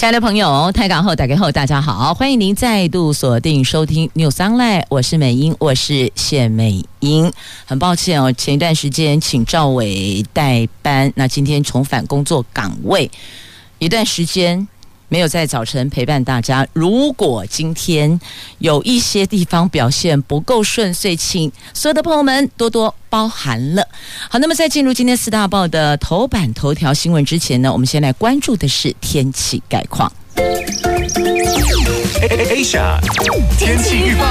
亲爱的朋友，台港后打开后，大家好，欢迎您再度锁定收听 News Online，我是美英，我是谢美英。很抱歉哦，前一段时间请赵伟代班，那今天重返工作岗位，一段时间。没有在早晨陪伴大家。如果今天有一些地方表现不够顺遂，请所有的朋友们多多包涵了。好，那么在进入今天四大报的头版头条新闻之前呢，我们先来关注的是天气概况。Asia 天气预报。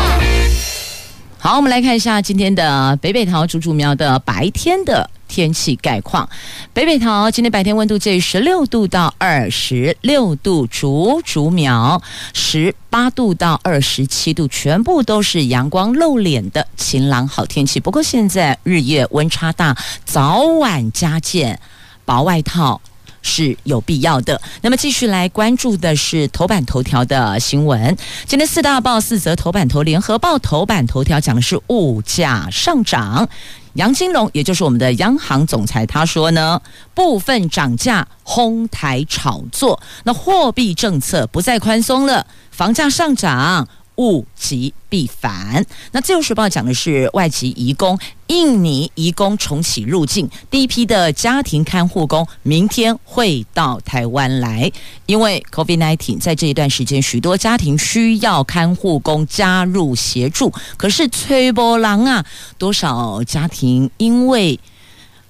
好，我们来看一下今天的北北桃竹竹苗的白天的。天气概况，北北桃今天白天温度介于十六度到二十六度，竹竹苗十八度到二十七度，全部都是阳光露脸的晴朗好天气。不过现在日夜温差大，早晚加件薄外套是有必要的。那么继续来关注的是头版头条的新闻。今天四大报四则头版头，联合报头版头条讲的是物价上涨。杨金龙，也就是我们的央行总裁，他说呢，部分涨价哄抬炒作，那货币政策不再宽松了，房价上涨。物极必反。那自由时报讲的是外籍移工，印尼移工重启入境，第一批的家庭看护工明天会到台湾来。因为 COVID-19 在这一段时间，许多家庭需要看护工加入协助，可是吹波浪啊，多少家庭因为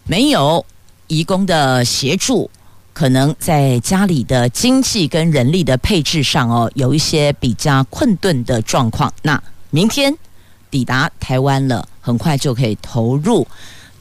没有移工的协助。可能在家里的经济跟人力的配置上哦，有一些比较困顿的状况。那明天抵达台湾了，很快就可以投入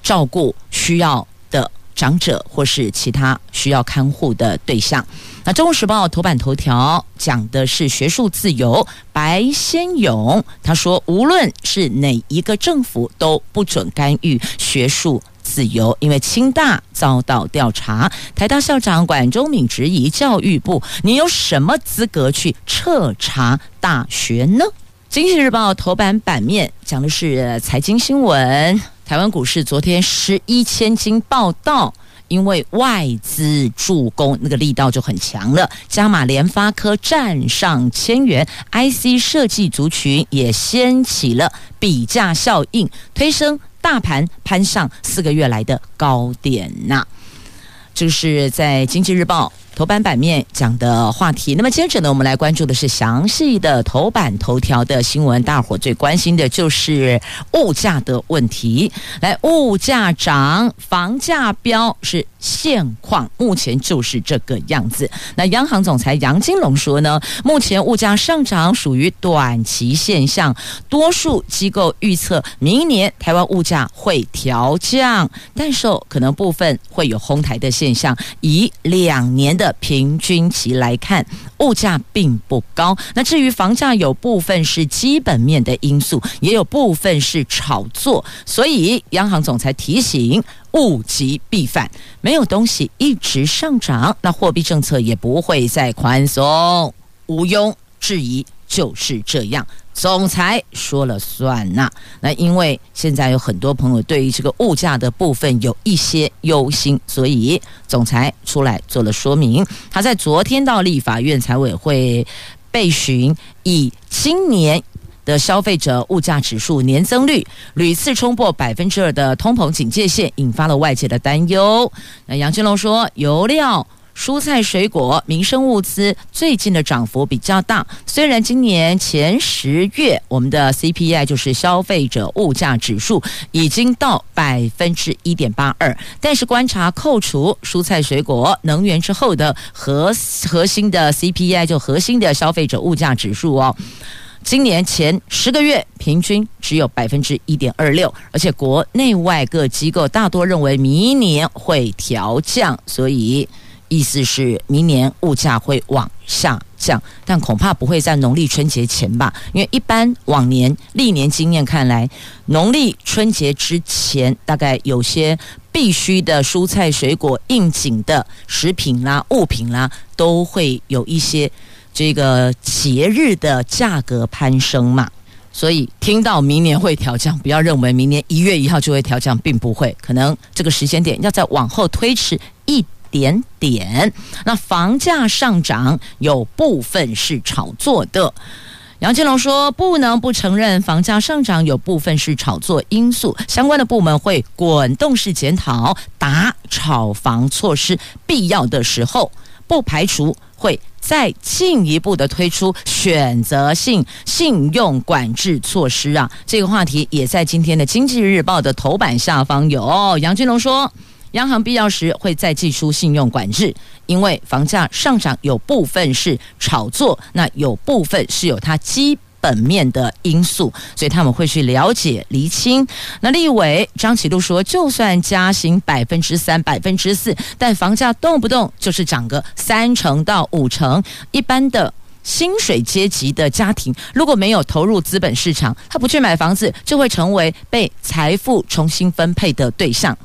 照顾需要的长者或是其他需要看护的对象。那《中国时报》头版头条讲的是学术自由，白先勇他说，无论是哪一个政府都不准干预学术。自由，因为清大遭到调查，台大校长管中闵质疑教育部，你有什么资格去彻查大学呢？经济日报头版版面讲的是财经新闻，台湾股市昨天十一千金报到，因为外资助攻，那个力道就很强了，加码联发科站上千元，IC 设计族群也掀起了比价效应，推升。大盘攀上四个月来的高点呐、就是在《经济日报》头版版面讲的话题。那么接着呢，我们来关注的是详细的头版头条的新闻。大伙最关心的就是物价的问题。来，物价涨，房价飙是。现况目前就是这个样子。那央行总裁杨金龙说呢，目前物价上涨属于短期现象，多数机构预测明年台湾物价会调降，但是可能部分会有哄抬的现象。以两年的平均期来看，物价并不高。那至于房价，有部分是基本面的因素，也有部分是炒作。所以央行总裁提醒。物极必反，没有东西一直上涨，那货币政策也不会再宽松，毋庸置疑就是这样。总裁说了算呐、那因为现在有很多朋友对于这个物价的部分有一些忧心，所以总裁出来做了说明。他在昨天到立法院财委会备询，以今年。的消费者物价指数年增率屡次冲破百分之二的通膨警戒线，引发了外界的担忧。那杨金龙说，油料、蔬菜、水果、民生物资最近的涨幅比较大。虽然今年前十月我们的 CPI 就是消费者物价指数已经到百分之一点八二，但是观察扣除蔬菜、水果、能源之后的核核心的 CPI 就核心的消费者物价指数哦。今年前十个月平均只有百分之一点二六，而且国内外各机构大多认为明年会调降，所以意思是明年物价会往下降，但恐怕不会在农历春节前吧？因为一般往年历年经验看来，农历春节之前大概有些。必须的蔬菜、水果、应景的食品啦、物品啦，都会有一些这个节日的价格攀升嘛。所以听到明年会调降，不要认为明年一月一号就会调降，并不会，可能这个时间点要再往后推迟一点点。那房价上涨有部分是炒作的。杨金龙说：“不能不承认，房价上涨有部分是炒作因素，相关的部门会滚动式检讨打炒房措施，必要的时候不排除会再进一步的推出选择性信用管制措施啊。”这个话题也在今天的《经济日报》的头版下方有。杨金龙说。央行必要时会再祭出信用管制，因为房价上涨有部分是炒作，那有部分是有它基本面的因素，所以他们会去了解厘清。那立委张启禄说，就算加薪百分之三、百分之四，但房价动不动就是涨个三成到五成，一般的薪水阶级的家庭如果没有投入资本市场，他不去买房子，就会成为被财富重新分配的对象。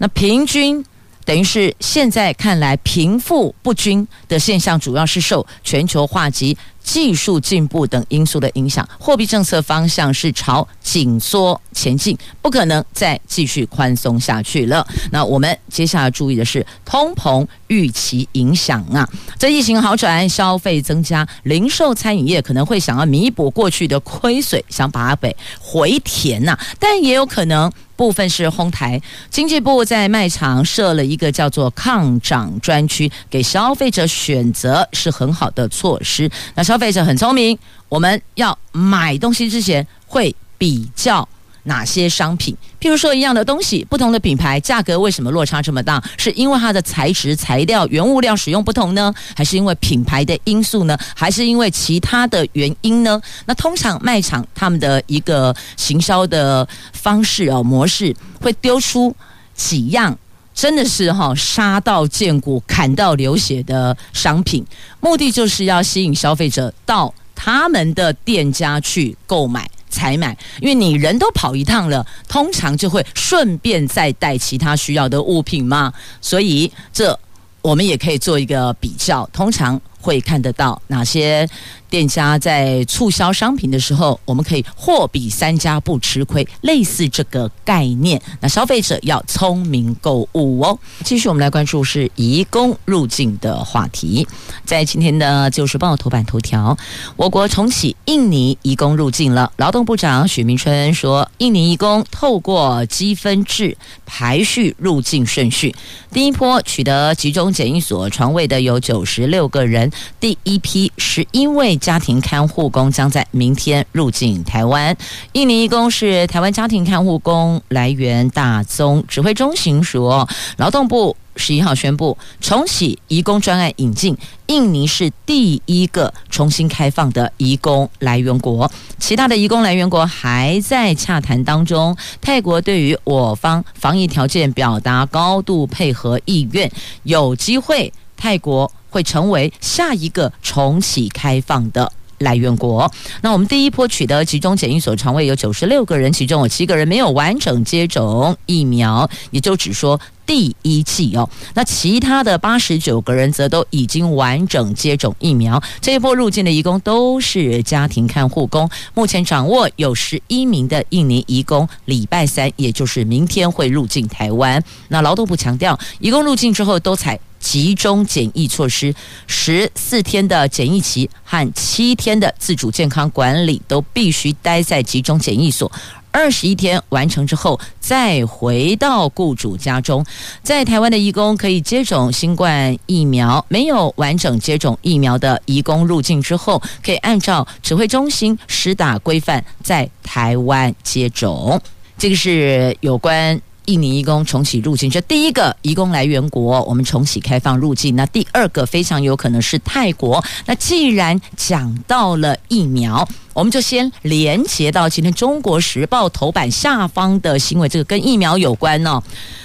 那平均等于是现在看来贫富不均的现象，主要是受全球化及技术进步等因素的影响。货币政策方向是朝紧缩前进，不可能再继续宽松下去了。那我们接下来注意的是通膨预期影响啊。这疫情好转，消费增加，零售餐饮业可能会想要弥补过去的亏损，想把它给回填呐，但也有可能。部分是哄抬，经济部在卖场设了一个叫做抗涨专区，给消费者选择是很好的措施。那消费者很聪明，我们要买东西之前会比较。哪些商品？譬如说，一样的东西，不同的品牌，价格为什么落差这么大？是因为它的材质、材料、原物料使用不同呢？还是因为品牌的因素呢？还是因为其他的原因呢？那通常卖场他们的一个行销的方式哦模式，会丢出几样真的是哈杀到见骨、砍到流血的商品，目的就是要吸引消费者到他们的店家去购买。采买，因为你人都跑一趟了，通常就会顺便再带其他需要的物品嘛，所以这我们也可以做一个比较，通常会看得到哪些。店家在促销商品的时候，我们可以货比三家不吃亏，类似这个概念。那消费者要聪明购物哦。继续，我们来关注是移工入境的话题。在今天的《自由时报》头版头条，我国重启印尼移工入境了。劳动部长许明春说，印尼移工透过积分制排序入境顺序，第一波取得集中检疫所床位的有九十六个人，第一批十一位。家庭看护工将在明天入境台湾。印尼移工是台湾家庭看护工来源大宗。指挥中心说，劳动部十一号宣布重启移工专案引进，印尼是第一个重新开放的移工来源国，其他的移工来源国还在洽谈当中。泰国对于我方防疫条件表达高度配合意愿，有机会泰国。会成为下一个重启开放的来源国。那我们第一波取得集中检疫所床位有九十六个人，其中有七个人没有完整接种疫苗，也就只说第一剂哦。那其他的八十九个人则都已经完整接种疫苗。这一波入境的移工都是家庭看护工，目前掌握有十一名的印尼移工，礼拜三也就是明天会入境台湾。那劳动部强调，移工入境之后都采。集中检疫措施，十四天的检疫期和七天的自主健康管理都必须待在集中检疫所，二十一天完成之后再回到雇主家中。在台湾的义工可以接种新冠疫苗，没有完整接种疫苗的义工入境之后，可以按照指挥中心施打规范在台湾接种。这个是有关。印尼移工重启入境，这第一个移工来源国，我们重启开放入境。那第二个非常有可能是泰国。那既然讲到了疫苗，我们就先连接到今天《中国时报》头版下方的新闻，这个跟疫苗有关、哦。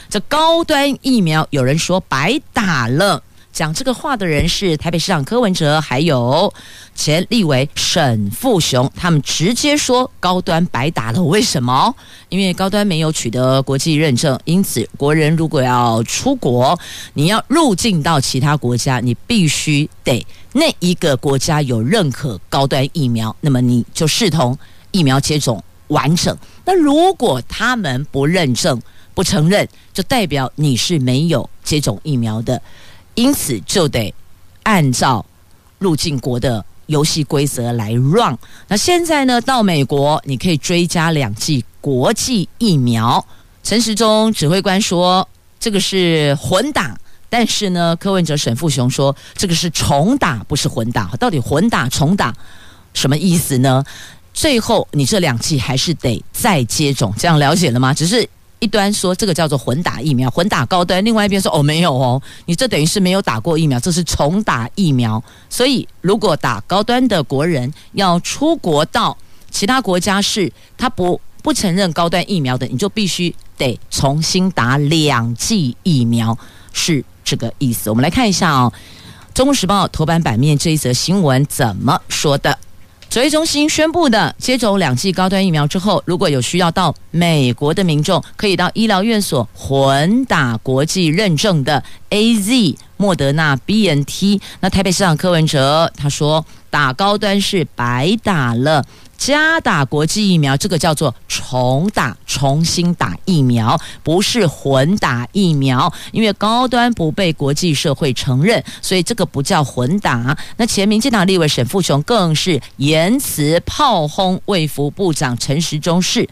这高端疫苗有人说白打了。讲这个话的人是台北市长柯文哲，还有前立委沈富雄，他们直接说高端白打了。为什么？因为高端没有取得国际认证，因此国人如果要出国，你要入境到其他国家，你必须得那一个国家有认可高端疫苗，那么你就视同疫苗接种完整。那如果他们不认证，不承认，就代表你是没有接种疫苗的，因此就得按照入境国的游戏规则来 run。那现在呢，到美国你可以追加两剂国际疫苗。陈时中指挥官说这个是混打，但是呢，柯文哲沈富雄说这个是重打，不是混打。到底混打重打什么意思呢？最后你这两剂还是得再接种，这样了解了吗？只是。一端说这个叫做混打疫苗，混打高端；另外一边说哦没有哦，你这等于是没有打过疫苗，这是重打疫苗。所以如果打高端的国人要出国到其他国家是他不不承认高端疫苗的，你就必须得重新打两剂疫苗，是这个意思。我们来看一下哦，《中国时报》头版版面这一则新闻怎么说的？指挥中心宣布的，接种两剂高端疫苗之后，如果有需要到美国的民众，可以到医疗院所混打国际认证的 AZ、莫德纳、BNT。那台北市长柯文哲他说，打高端是白打了。加打国际疫苗，这个叫做重打、重新打疫苗，不是混打疫苗。因为高端不被国际社会承认，所以这个不叫混打。那前民进党立委沈富雄更是言辞炮轰卫福部长陈时中，是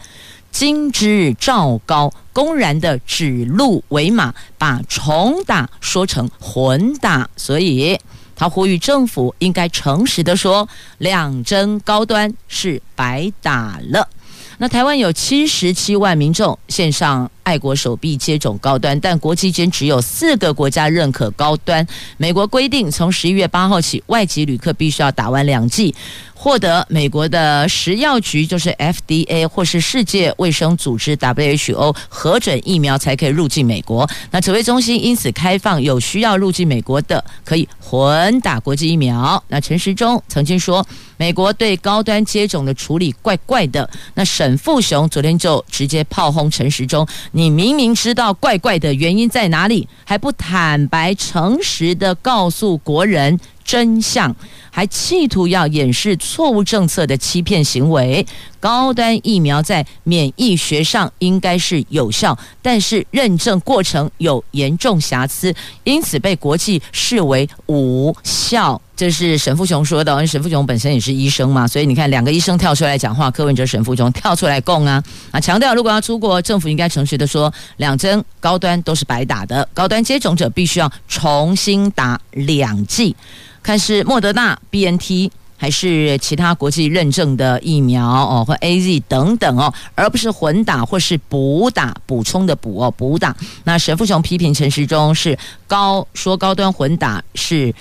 今之赵高，公然的指鹿为马，把重打说成混打，所以。他呼吁政府应该诚实的说，两针高端是白打了。那台湾有七十七万民众线上爱国手臂接种高端，但国际间只有四个国家认可高端。美国规定，从十一月八号起，外籍旅客必须要打完两剂。获得美国的食药局，就是 FDA 或是世界卫生组织 WHO 核准疫苗，才可以入境美国。那指挥中心因此开放有需要入境美国的，可以混打国际疫苗。那陈时中曾经说，美国对高端接种的处理怪怪的。那沈富雄昨天就直接炮轰陈时中，你明明知道怪怪的原因在哪里，还不坦白诚实的告诉国人。真相，还企图要掩饰错误政策的欺骗行为。高端疫苗在免疫学上应该是有效，但是认证过程有严重瑕疵，因此被国际视为无效。这是沈富雄说的，沈富雄本身也是医生嘛，所以你看两个医生跳出来讲话，柯文哲、沈富雄跳出来供啊啊，强调如果要出国，政府应该诚实的说，两针高端都是白打的，高端接种者必须要重新打两剂，看是莫德纳、BNT。还是其他国际认证的疫苗哦，或 AZ 等等哦，而不是混打或是补打补充的补哦，补打。那沈富雄批评陈时中是高说高端混打是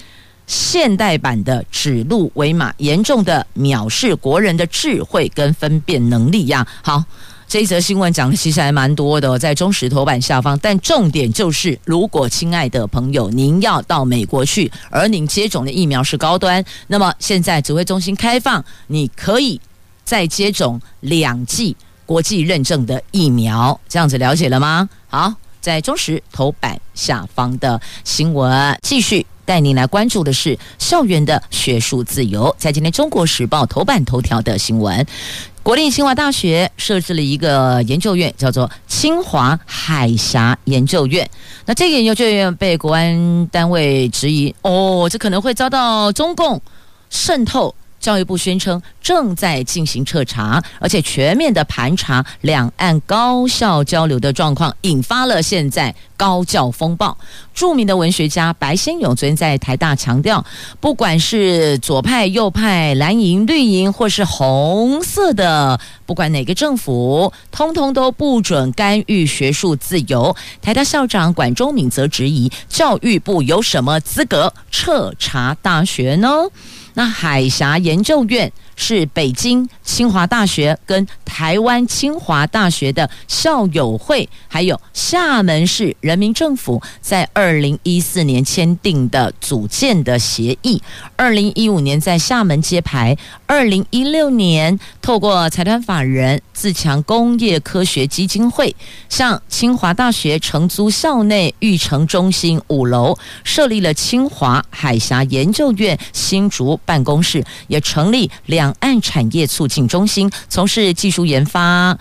现代版的指鹿为马，严重的藐视国人的智慧跟分辨能力呀。好。这一则新闻讲的其实还蛮多的，在中石头版下方。但重点就是，如果亲爱的朋友您要到美国去，而您接种的疫苗是高端，那么现在指挥中心开放，你可以再接种两剂国际认证的疫苗，这样子了解了吗？好，在中石头版下方的新闻，继续带您来关注的是校园的学术自由，在今天中国时报头版头条的新闻。国立清华大学设置了一个研究院，叫做清华海峡研究院。那这个研究院被国安单位质疑，哦，这可能会遭到中共渗透。教育部宣称正在进行彻查，而且全面的盘查两岸高校交流的状况，引发了现在高教风暴。著名的文学家白先勇昨天在台大强调，不管是左派、右派、蓝营、绿营，或是红色的，不管哪个政府，通通都不准干预学术自由。台大校长管中闵则质疑，教育部有什么资格彻查大学呢？那海峡研究院是北京清华大学跟台湾清华大学的校友会，还有厦门市人民政府在二零一四年签订的组建的协议。二零一五年在厦门揭牌，二零一六年透过财团法人自强工业科学基金会，向清华大学承租校内育成中心五楼，设立了清华海峡研究院新竹办公室，也成立两两岸产业促进中心，从事技术研发、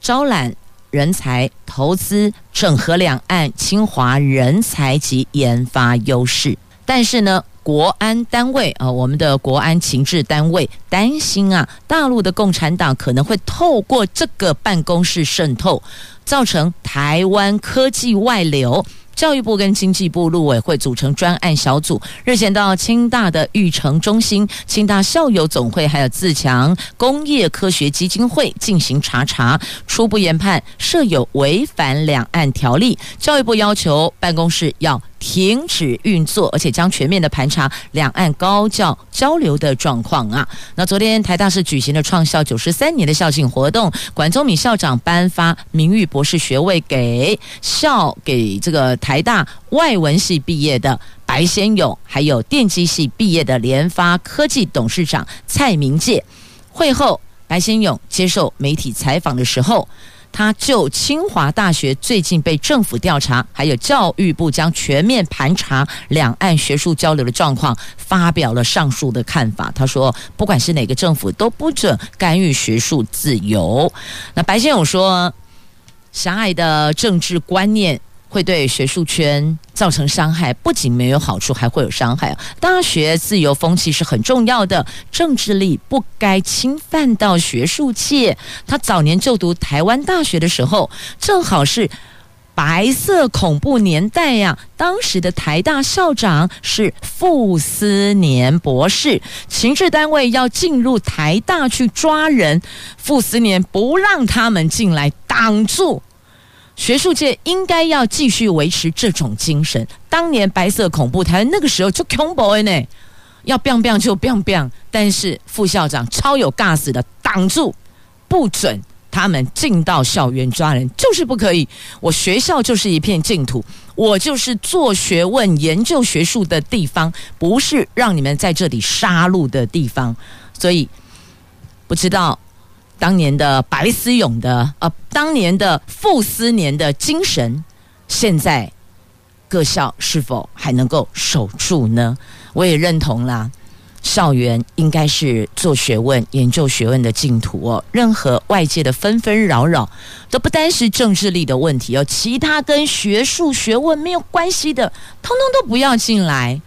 招揽人才、投资、整合两岸清华人才及研发优势。但是呢，国安单位啊，我们的国安情治单位担心啊，大陆的共产党可能会透过这个办公室渗透，造成台湾科技外流。教育部跟经济部陆委会组成专案小组，日前到清大的育成中心、清大校友总会还有自强工业科学基金会进行查查，初步研判设有违反两岸条例。教育部要求办公室要停止运作，而且将全面的盘查两岸高教交流的状况啊。那昨天台大是举行了创校九十三年的校庆活动，管中闵校长颁发名誉博士学位给校给这个台大外文系毕业的白先勇，还有电机系毕业的联发科技董事长蔡明介。会后，白先勇接受媒体采访的时候。他就清华大学最近被政府调查，还有教育部将全面盘查两岸学术交流的状况，发表了上述的看法。他说，不管是哪个政府，都不准干预学术自由。那白先勇说，狭隘的政治观念。会对学术圈造成伤害，不仅没有好处，还会有伤害。大学自由风气是很重要的，政治力不该侵犯到学术界。他早年就读台湾大学的时候，正好是白色恐怖年代呀。当时的台大校长是傅斯年博士，情治单位要进入台大去抓人，傅斯年不让他们进来，挡住。学术界应该要继续维持这种精神。当年白色恐怖台那个时候就恐怖呢，要 biang biang 就 biang biang，但是副校长超有 gas 的挡住，不准他们进到校园抓人，就是不可以。我学校就是一片净土，我就是做学问、研究学术的地方，不是让你们在这里杀戮的地方。所以不知道。当年的白思勇的呃，当年的傅斯年的精神，现在各校是否还能够守住呢？我也认同啦，校园应该是做学问、研究学问的净土哦。任何外界的纷纷扰扰，都不单是政治力的问题哦，其他跟学术学问没有关系的，通通都不要进来，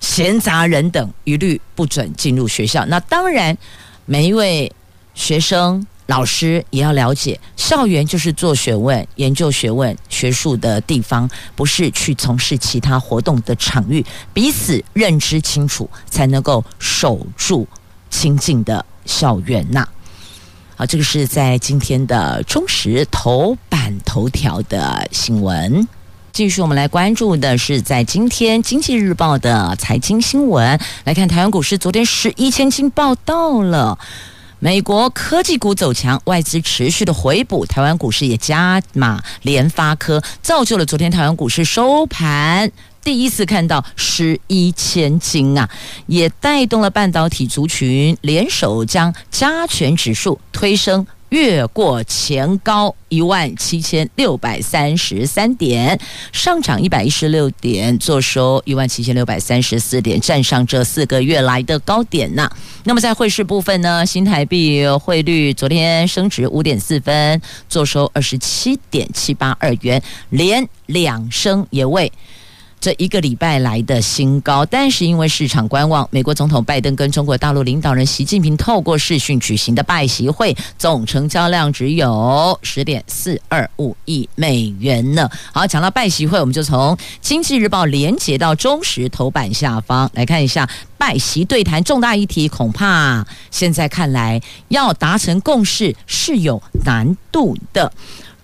闲杂人等一律不准进入学校。那当然，每一位。学生、老师也要了解，校园就是做学问、研究学问、学术的地方，不是去从事其他活动的场域。彼此认知清楚，才能够守住清净的校园呐。好，这个是在今天的中时头版头条的新闻。继续，我们来关注的是在今天《经济日报》的财经新闻。来看台湾股市，昨天十一千金报到了。美国科技股走强，外资持续的回补，台湾股市也加码，联发科造就了昨天台湾股市收盘第一次看到十一千金啊，也带动了半导体族群联手将加权指数推升。越过前高一万七千六百三十三点，上涨一百一十六点，坐收一万七千六百三十四点，站上这四个月来的高点呐。那么在汇市部分呢，新台币汇率昨天升值五点四分，坐收二十七点七八二元，连两升也未。这一个礼拜来的新高，但是因为市场观望，美国总统拜登跟中国大陆领导人习近平透过视讯举行的拜习会，总成交量只有十点四二五亿美元呢。好，讲到拜习会，我们就从《经济日报》连接到中时头版下方来看一下拜习对谈重大议题，恐怕现在看来要达成共识是有难度的。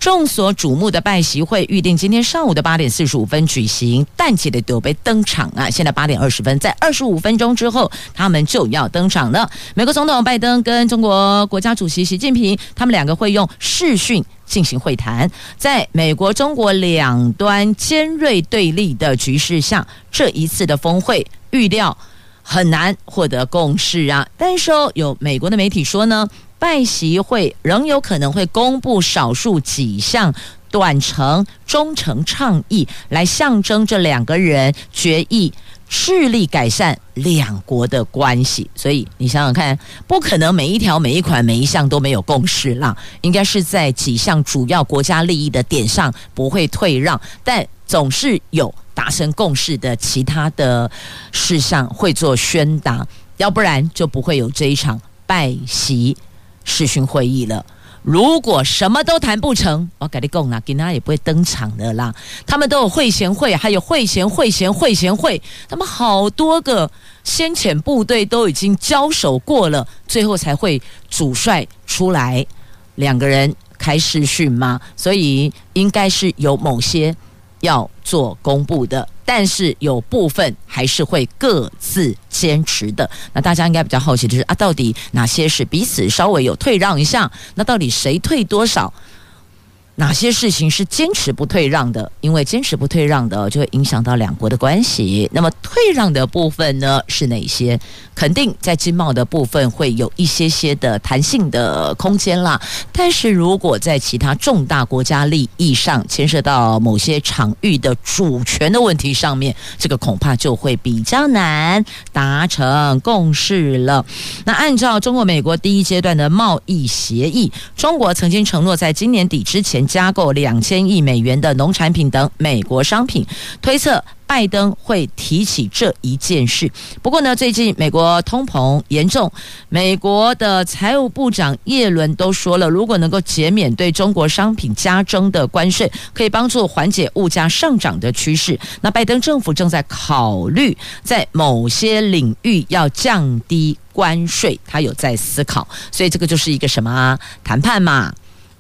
众所瞩目的拜习会预定今天上午的八点四十五分举行，但记得都被登场啊！现在八点二十分，在二十五分钟之后，他们就要登场了。美国总统拜登跟中国国家主席习近平，他们两个会用视讯进行会谈。在美国、中国两端尖锐对立的局势下，这一次的峰会预料很难获得共识啊！但是哦有美国的媒体说呢，拜习会仍有可能会公布少数几项短程、中程倡议，来象征这两个人决议致力改善两国的关系。所以你想想看，不可能每一条、每一款、每一项都没有共识啦，应该是在几项主要国家利益的点上不会退让，但总是有。达成共识的其他的事项会做宣达，要不然就不会有这一场拜习视讯会议了。如果什么都谈不成，我跟你讲啦，跟他也不会登场的啦。他们都有会贤会，还有会贤会贤会贤会，他们好多个先遣部队都已经交手过了，最后才会主帅出来，两个人开视讯吗，所以应该是有某些。要做公布的，但是有部分还是会各自坚持的。那大家应该比较好奇就是啊，到底哪些是彼此稍微有退让一下？那到底谁退多少？哪些事情是坚持不退让的？因为坚持不退让的，就会影响到两国的关系。那么退让的部分呢，是哪些？肯定在经贸的部分会有一些些的弹性的空间啦。但是如果在其他重大国家利益上牵涉到某些场域的主权的问题上面，这个恐怕就会比较难达成共识了。那按照中国美国第一阶段的贸易协议，中国曾经承诺在今年底之前。加购两千亿美元的农产品等美国商品，推测拜登会提起这一件事。不过呢，最近美国通膨严重，美国的财务部长耶伦都说了，如果能够减免对中国商品加征的关税，可以帮助缓解物价上涨的趋势。那拜登政府正在考虑在某些领域要降低关税，他有在思考，所以这个就是一个什么？谈判嘛。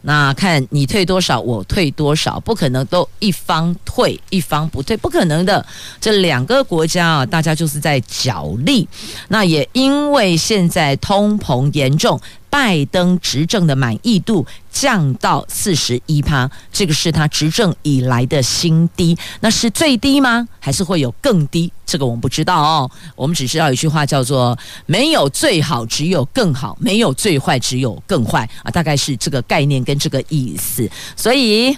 那看你退多少，我退多少，不可能都一方退一方不退，不可能的。这两个国家啊，大家就是在角力。那也因为现在通膨严重。拜登执政的满意度降到四十一趴，这个是他执政以来的新低。那是最低吗？还是会有更低？这个我们不知道哦。我们只知道一句话叫做“没有最好，只有更好；没有最坏，只有更坏”啊，大概是这个概念跟这个意思。所以，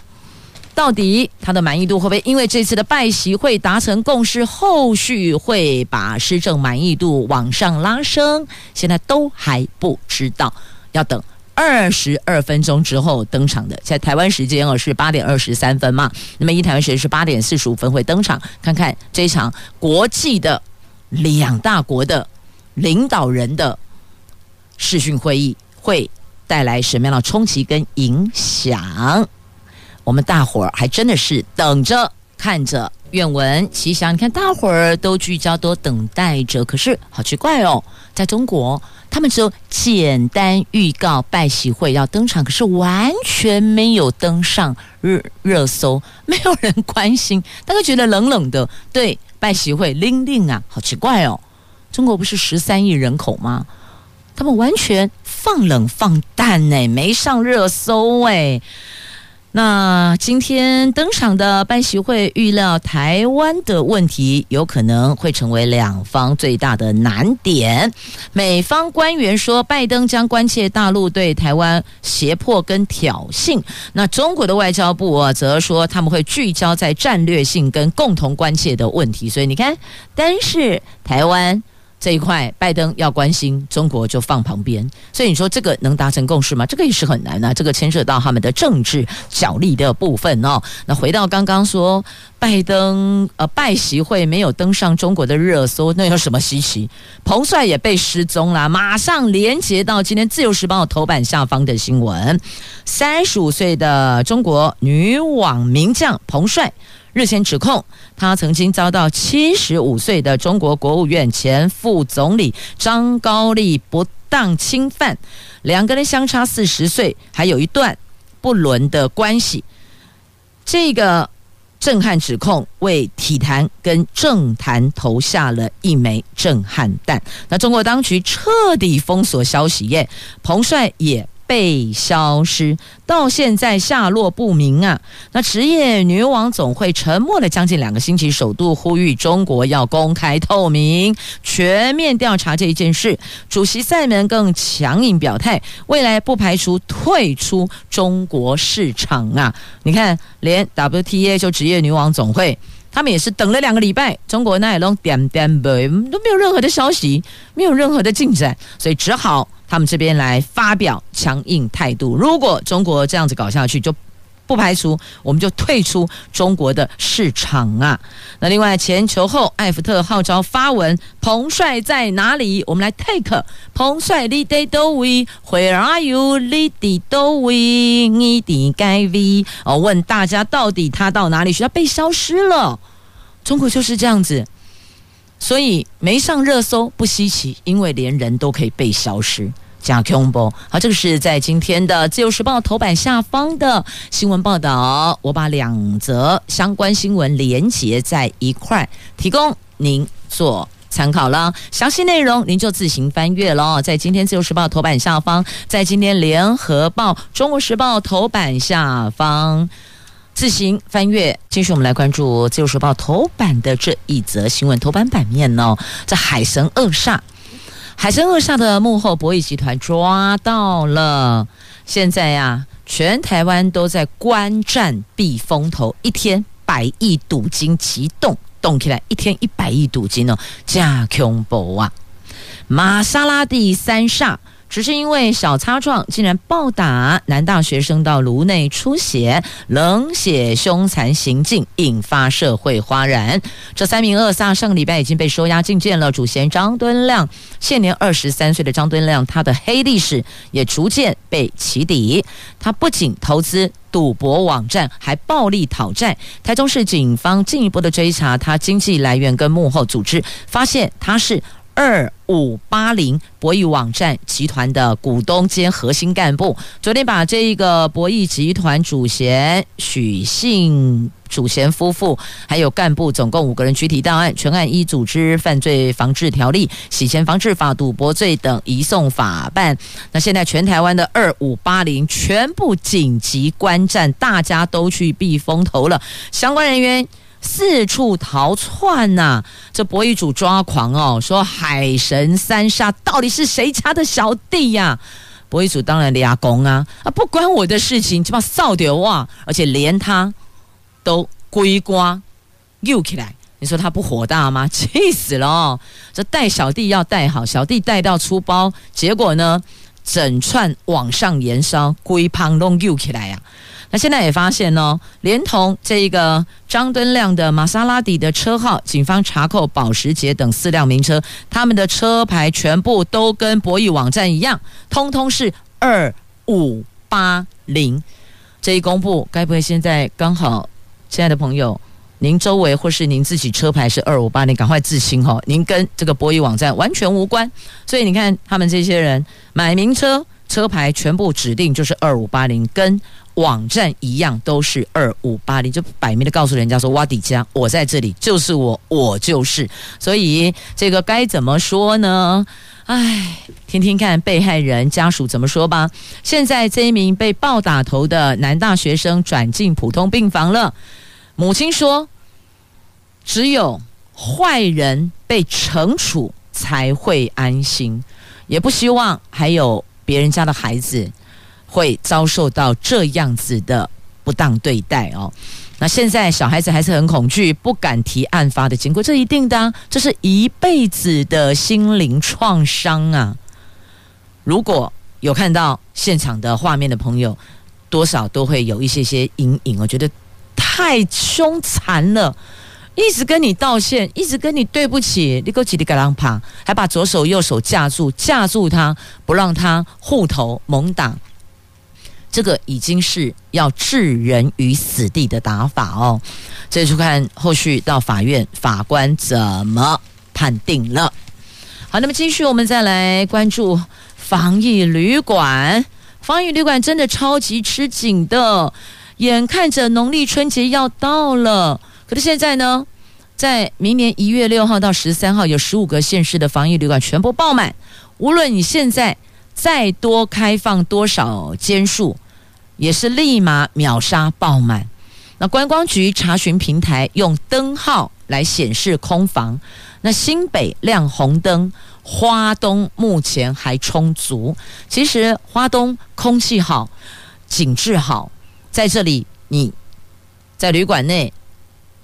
到底他的满意度会不会因为这次的拜习会达成共识，后续会把施政满意度往上拉升？现在都还不知道。要等二十二分钟之后登场的，在台湾时间哦是八点二十三分嘛，那么一台湾时间是八点四十五分会登场，看看这场国际的两大国的领导人的视讯会议会带来什么样的冲击跟影响？我们大伙儿还真的是等着看着。愿闻其详，你看大伙儿都聚焦，都等待着，可是好奇怪哦，在中国。他们只有简单预告拜喜会要登场，可是完全没有登上热热搜，没有人关心，大家觉得冷冷的。对拜喜会拎拎啊，好奇怪哦！中国不是十三亿人口吗？他们完全放冷放淡呢，没上热搜哎。那今天登场的拜习会，预料台湾的问题有可能会成为两方最大的难点。美方官员说，拜登将关切大陆对台湾胁迫跟挑衅。那中国的外交部，则说他们会聚焦在战略性跟共同关切的问题。所以你看，单是台湾。这一块，拜登要关心，中国就放旁边。所以你说这个能达成共识吗？这个也是很难啊。这个牵涉到他们的政治角力的部分哦。那回到刚刚说，拜登呃拜习会没有登上中国的热搜，那有什么稀奇？彭帅也被失踪了，马上连接到今天《自由时报》头版下方的新闻：三十五岁的中国女网名将彭帅。日前指控他曾经遭到七十五岁的中国国务院前副总理张高丽不当侵犯，两个人相差四十岁，还有一段不伦的关系。这个震撼指控为体坛跟政坛投下了一枚震撼弹。那中国当局彻底封锁消息耶，彭帅也。被消失，到现在下落不明啊！那职业女网总会沉默了将近两个星期，首度呼吁中国要公开透明、全面调查这一件事。主席赛门更强硬表态，未来不排除退出中国市场啊！你看，连 WTA 就职业女网总会，他们也是等了两个礼拜，中国那也弄点点呗，都没有任何的消息，没有任何的进展，所以只好。他们这边来发表强硬态度，如果中国这样子搞下去，就不排除我们就退出中国的市场啊。那另外前球后艾福特号召发文，彭帅在哪里？我们来 take 彭帅你在哪位？Where are you？你在哪位？你的该位？哦，问大家到底他到哪里去？他被消失了。中国就是这样子。所以没上热搜不稀奇，因为连人都可以被消失。加恐怖。好，这个是在今天的《自由时报》头版下方的新闻报道。我把两则相关新闻连结在一块，提供您做参考了。详细内容您就自行翻阅喽。在今天《自由时报》头版下方，在今天《联合报》《中国时报》头版下方。自行翻阅。继续，我们来关注《自由时报》头版的这一则新闻。头版版面呢，这海神恶煞，海神恶煞的幕后博弈集团抓到了。现在呀、全台湾都在观战避风头，一天百亿赌金急动动起来，一天一百亿赌金哦，真恐怖啊！玛莎拉蒂三煞。只是因为小擦撞，竟然暴打男大学生到颅内出血，冷血凶残行径引发社会哗然。这三名恶煞上个礼拜已经被收押进监了。主嫌张敦亮，现年二十三岁的张敦亮，他的黑历史也逐渐被起底。他不仅投资赌博网站，还暴力讨债。台中市警方进一步的追查他经济来源跟幕后组织，发现他是。二五八零博弈网站集团的股东兼核心干部，昨天把这一个博弈集团主嫌许姓主嫌夫妇，还有干部总共五个人拘提到案，全案依组织犯罪防治条例、洗钱防治法、赌博罪等移送法办。那现在全台湾的二五八零全部紧急观战，大家都去避风头了，相关人员。四处逃窜呐、啊！这博弈主抓狂哦，说海神三煞到底是谁家的小弟呀、啊？博弈主当然俩公啊啊，不关我的事情，就把扫掉哇！而且连他都归瓜又起来，你说他不火大吗？气死了哦！这带小弟要带好，小弟带到出包，结果呢，整串往上延烧，龟胖弄又起来呀、啊！现在也发现呢，连同这一个张敦亮的玛莎拉蒂的车号，警方查扣保时捷等四辆名车，他们的车牌全部都跟博弈网站一样，通通是二五八零。这一公布，该不会现在刚好，亲爱的朋友，您周围或是您自己车牌是二五八零，赶快自清哈，您跟这个博弈网站完全无关。所以你看，他们这些人买名车，车牌全部指定就是二五八零，跟。网站一样都是二五八零，就摆明的告诉人家说：“挖底家，我在这里，就是我，我就是。”所以这个该怎么说呢？唉，听听看被害人家属怎么说吧。现在这一名被暴打头的男大学生转进普通病房了。母亲说：“只有坏人被惩处才会安心，也不希望还有别人家的孩子。”会遭受到这样子的不当对待哦。那现在小孩子还是很恐惧，不敢提案发的经过，这一定的，这是一辈子的心灵创伤啊！如果有看到现场的画面的朋友，多少都会有一些些阴影。我觉得太凶残了，一直跟你道歉，一直跟你对不起，你给我起的个浪爬，还把左手右手架住，架住他，不让他护头猛打。这个已经是要置人于死地的打法哦，这就看后续到法院法官怎么判定了。好，那么继续我们再来关注防疫旅馆。防疫旅馆真的超级吃紧的，眼看着农历春节要到了，可是现在呢，在明年一月六号到十三号，有十五个县市的防疫旅馆全部爆满。无论你现在再多开放多少间数，也是立马秒杀爆满。那观光局查询平台用灯号来显示空房，那新北亮红灯，花东目前还充足。其实花东空气好，景致好，在这里你在旅馆内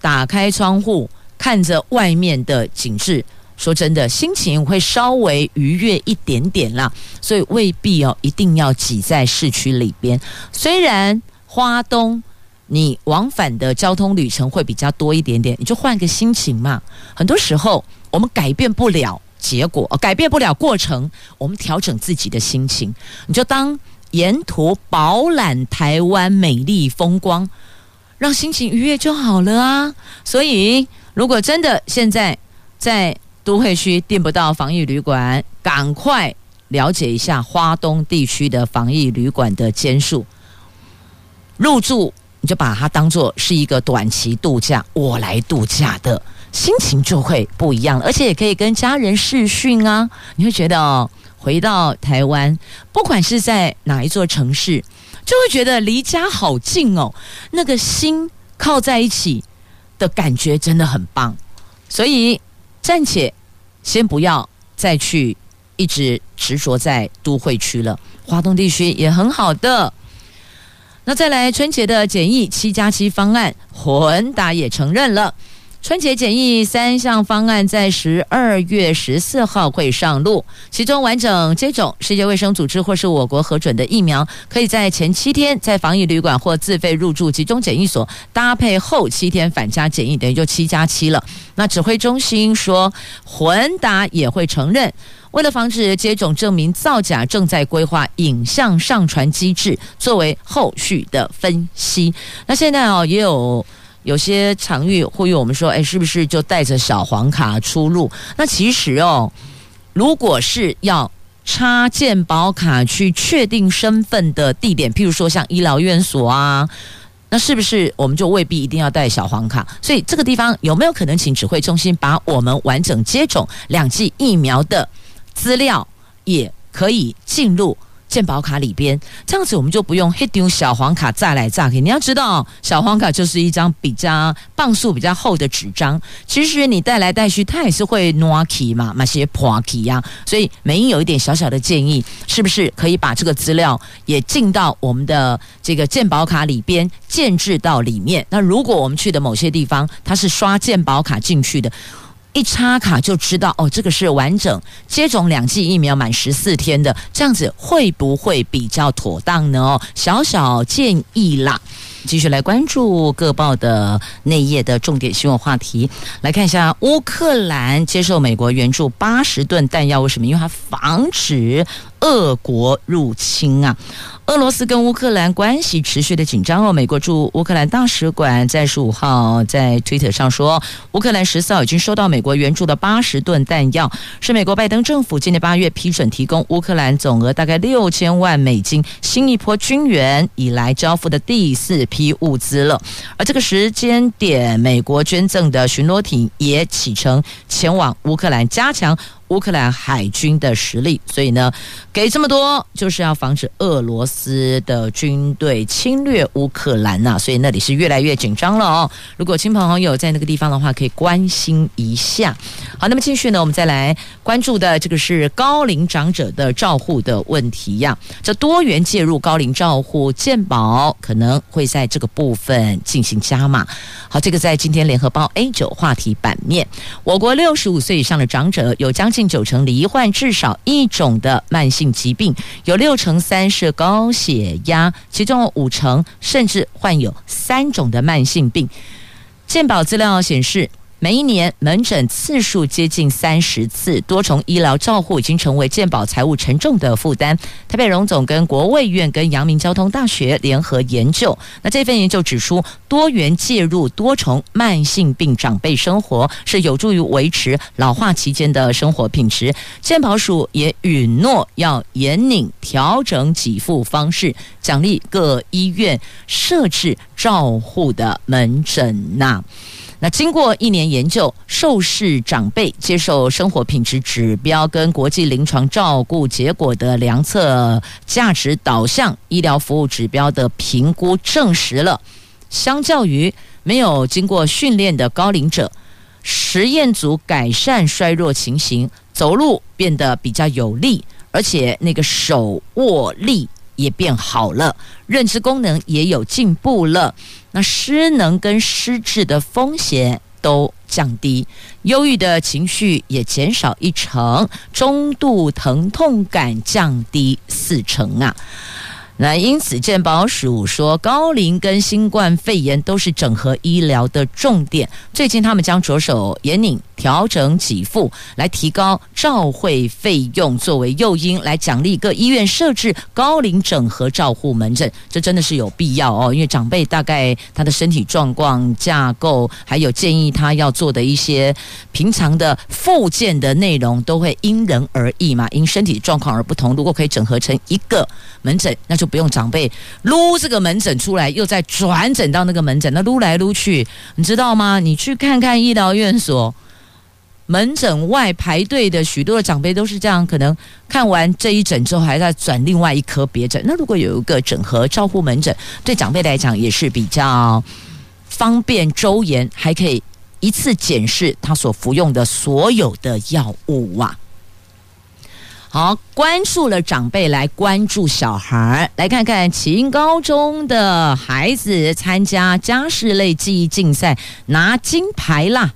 打开窗户，看着外面的景致，说真的，心情会稍微愉悦一点点啦。所以未必哦，一定要挤在市区里边。虽然花东。你往返的交通旅程会比较多一点点，你就换个心情嘛。很多时候我们改变不了结果，改变不了过程，我们调整自己的心情，你就当沿途饱览台湾美丽风光，让心情愉悦就好了啊。所以，如果真的现在在都会区订不到防疫旅馆，赶快了解一下花东地区的防疫旅馆的间数，入住。你就把它当做是一个短期度假，我来度假的心情就会不一样，而且也可以跟家人视讯啊。你会觉得哦，回到台湾，不管是在哪一座城市，就会觉得离家好近哦，那个心靠在一起的感觉真的很棒。所以暂且先不要再去一直执着在都会区了，华东地区也很好的。那再来春节的简易七加七方案，混打也承认了。春节检疫三项方案在十二月十四号会上路，其中完整接种世界卫生组织或是我国核准的疫苗，可以在前七天在防疫旅馆或自费入住集中检疫所搭配后七天返家检疫，等于就七加七了。那指挥中心说，混打也会承认。为了防止接种证明造假，正在规划影像上传机制作为后续的分析。那现在哦，也有有些场域呼吁我们说，哎，是不是就带着小黄卡出入？那其实哦，如果是要插健保卡去确定身份的地点，譬如说像医疗院所啊，那是不是我们就未必一定要带小黄卡？所以这个地方有没有可能请指挥中心把我们完整接种两剂疫苗的资料也可以进入健保卡里边，这样子我们就不用黑丢小黄卡再来炸开。你要知道，小黄卡就是一张比较磅数比较厚的纸张，其实你带来带去，它也是会挪起嘛，那些破起呀。所以，美英有一点小小的建议，是不是可以把这个资料也进到我们的这个健保卡里边，建置到里面？那如果我们去的某些地方，它是刷健保卡进去的。一插卡就知道哦，这个是完整接种两剂疫苗满十四天的，这样子会不会比较妥当呢？哦，小小建议啦。继续来关注各报的内页的重点新闻话题，来看一下乌克兰接受美国援助八十吨弹药，为什么？因为它防止俄国入侵啊。俄罗斯跟乌克兰关系持续的紧张哦。美国驻乌克兰大使馆在十五号在推特上说，乌克兰十四号已经收到美国援助的八十吨弹药，是美国拜登政府今年八月批准提供乌克兰总额大概六千万美金新一波军援以来交付的第四批物资了，而这个时间点，美国捐赠的巡逻艇也启程前往乌克兰，加强乌克兰海军的实力，所以呢，给这么多就是要防止俄罗斯的军队侵略乌克兰呐，所以那里是越来越紧张了哦。如果亲朋好友在那个地方的话，可以关心一下。好，那么继续呢，我们再来关注的这个是高龄长者的照护的问题呀。这多元介入高龄照护，健保可能会在这个部分进行加码。好，这个在今天联合报 A 九话题版面，我国六十五岁以上的长者有将近。九成罹患至少一种的慢性疾病，有六成三是高血压，其中五成甚至患有三种的慢性病。健保资料显示，每一年门诊次数接近三十次，多重医疗照护已经成为健保财务沉重的负担。台北荣总跟国卫院跟阳明交通大学联合研究，那这份研究指出，多元介入多重慢性病长辈生活是有助于维持老化期间的生活品质。健保署也允诺要严拧调整给付方式，奖励各医院设置照护的门诊呐。那经过一年研究，受试长辈接受生活品质指标跟国际临床照顾结果的量测价值导向医疗服务指标的评估，证实了，相较于没有经过训练的高龄者，实验组改善衰弱情形，走路变得比较有力，而且那个手握力也变好了，认知功能也有进步了。那失能跟失智的风险都降低，忧郁的情绪也减少一成，中度疼痛感降低四成啊。那因此，健保署说，高龄跟新冠肺炎都是整合医疗的重点。最近，他们将着手严拟调整给付，来提高照会费用，作为诱因来奖励各医院设置高龄整合照护门诊。这真的是有必要哦，因为长辈大概他的身体状况、架构，还有建议他要做的一些平常的复健的内容，都会因人而异嘛，因身体状况而不同。如果可以整合成一个门诊，那就不用长辈撸这个门诊出来，又再转诊到那个门诊，那撸来撸去，你知道吗？你去看看医疗院所门诊外排队的许多的长辈都是这样，可能看完这一诊之后，还在转另外一科别诊。那如果有一个整合照护门诊，对长辈来讲也是比较方便周延，还可以一次检视他所服用的所有的药物啊。好，关注了长辈，来关注小孩。来看看启英高中的孩子参加家事类技艺竞赛，拿金牌啦！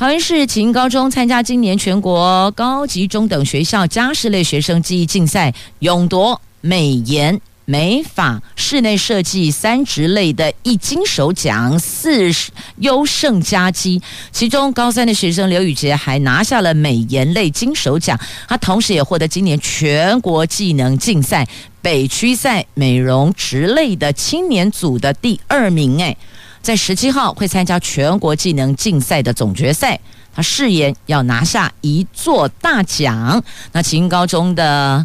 桃园市启英高中参加今年全国高级中等学校家事类学生技艺竞赛，勇夺美颜。美发、室内设计三职类的一金首奖，四优胜佳绩。其中高三的学生刘宇杰还拿下了美颜类金手奖，他同时也获得今年全国技能竞赛北区赛美容职类的青年组的第二名。哎，在十七号会参加全国技能竞赛的总决赛。他誓言要拿下一座大奖。那启英高中的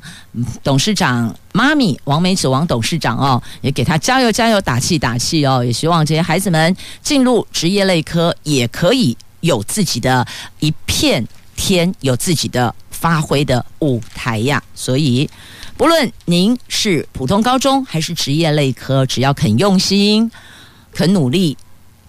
董事长妈咪王美子王董事长哦，也给他加油加油打气打气哦，也希望这些孩子们进入职业类科也可以有自己的一片天，有自己的发挥的舞台呀。所以，不论您是普通高中还是职业类科，只要肯用心、肯努力，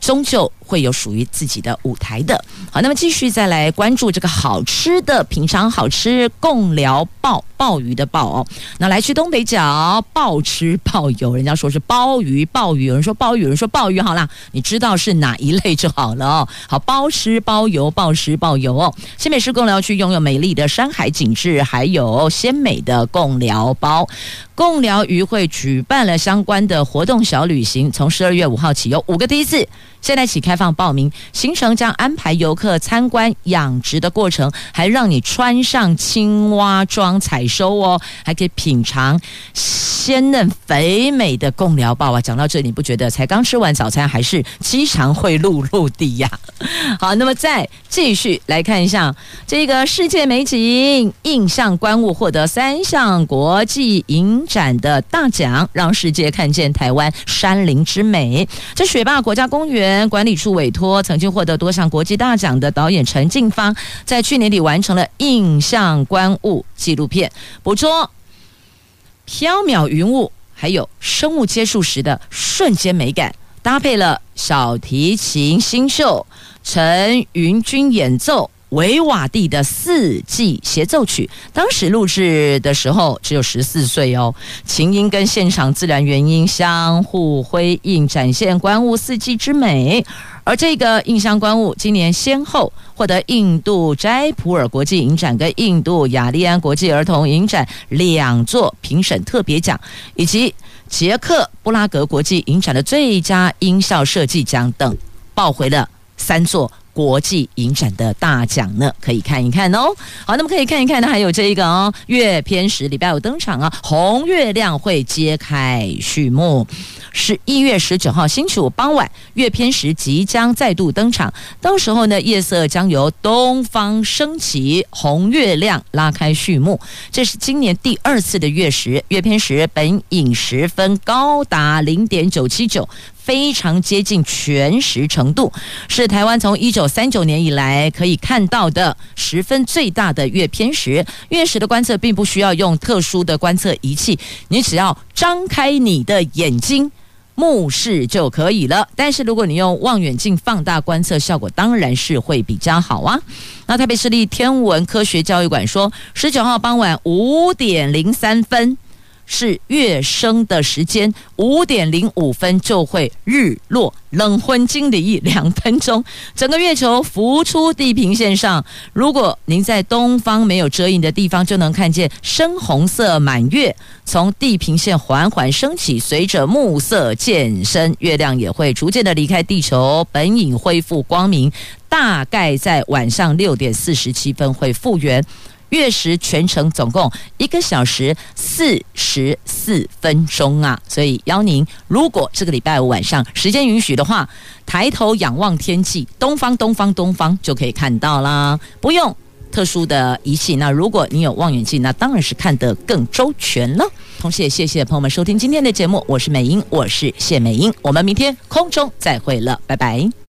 终究会有属于自己的舞台的。好，那么继续再来关注这个好吃的，品尝好吃贡寮鲍鲍鱼的鲍哦。那来去东北角鲍吃鲍游，人家说是鲍鱼鲍鱼，有人说鲍鱼，有人说鲍鱼。好啦，你知道是哪一类就好了。好，鲍吃鲍游，鲍吃鲍游哦。新北市贡寮区拥有美丽的山海景致，还有鲜美的贡寮包。贡寮渔会举办了相关的活动小旅行，从十二月五号起有五个梯次。现在起开放报名，行程将安排游客参观养殖的过程，还让你穿上青蛙装采收哦，还可以品尝鲜嫩肥美的贡寮鲍啊！讲到这里，你不觉得才刚吃完早餐，还是饥肠会辘陆地呀？好，那么再继续来看一下这个世界美景印象观物获得三项国际影展的大奖，让世界看见台湾山林之美。这雪霸国家公园。管理处委托曾经获得多项国际大奖的导演陈静芳，在去年底完成了印象观物纪录片，捕捉飘渺云雾还有生物接触时的瞬间美感，搭配了小提琴新秀陈云君演奏。维瓦蒂的四季协奏曲，当时录制的时候只有十四岁哦。琴音跟现场自然原音相互辉映，展现观物四季之美。而这个印象观物今年先后获得印度斋普尔国际影展跟印度雅利安国际儿童影展两座评审特别奖，以及捷克布拉格国际影展的最佳音效设计奖等，抱回了三座。国际影展的大奖呢，可以看一看哦。好，那么可以看一看呢，还有这一个哦，月偏食礼拜五登场啊，红月亮会揭开序幕。十一月十九号星期五傍晚，月偏食即将再度登场，到时候呢，夜色将由东方升起，红月亮拉开序幕。这是今年第二次的月食，月偏食本影时分高达零点九七九。非常接近全食程度，是台湾从一九三九年以来可以看到的十分最大的月偏食。月食的观测并不需要用特殊的观测仪器，你只要张开你的眼睛，目视就可以了。但是如果你用望远镜放大观测，效果当然是会比较好啊。那台北市立天文科学教育馆说，十九号傍晚五点零三分。是月升的时间，五点零五分就会日落，冷昏经历两分钟，整个月球浮出地平线上。如果您在东方没有遮阴的地方，就能看见深红色满月从地平线缓缓升起，随着暮色渐深，月亮也会逐渐的离开地球，本影恢复光明，大概在晚上六点四十七分会复原。月食全程总共一个小时四十四分钟啊！所以邀您，如果这个礼拜五晚上时间允许的话，抬头仰望天际，东方、东方、东方就可以看到啦，不用特殊的仪器。那如果你有望远镜，那当然是看得更周全了。同时也谢谢朋友们收听今天的节目，我是美英，我是谢美英，我们明天空中再会了，拜拜。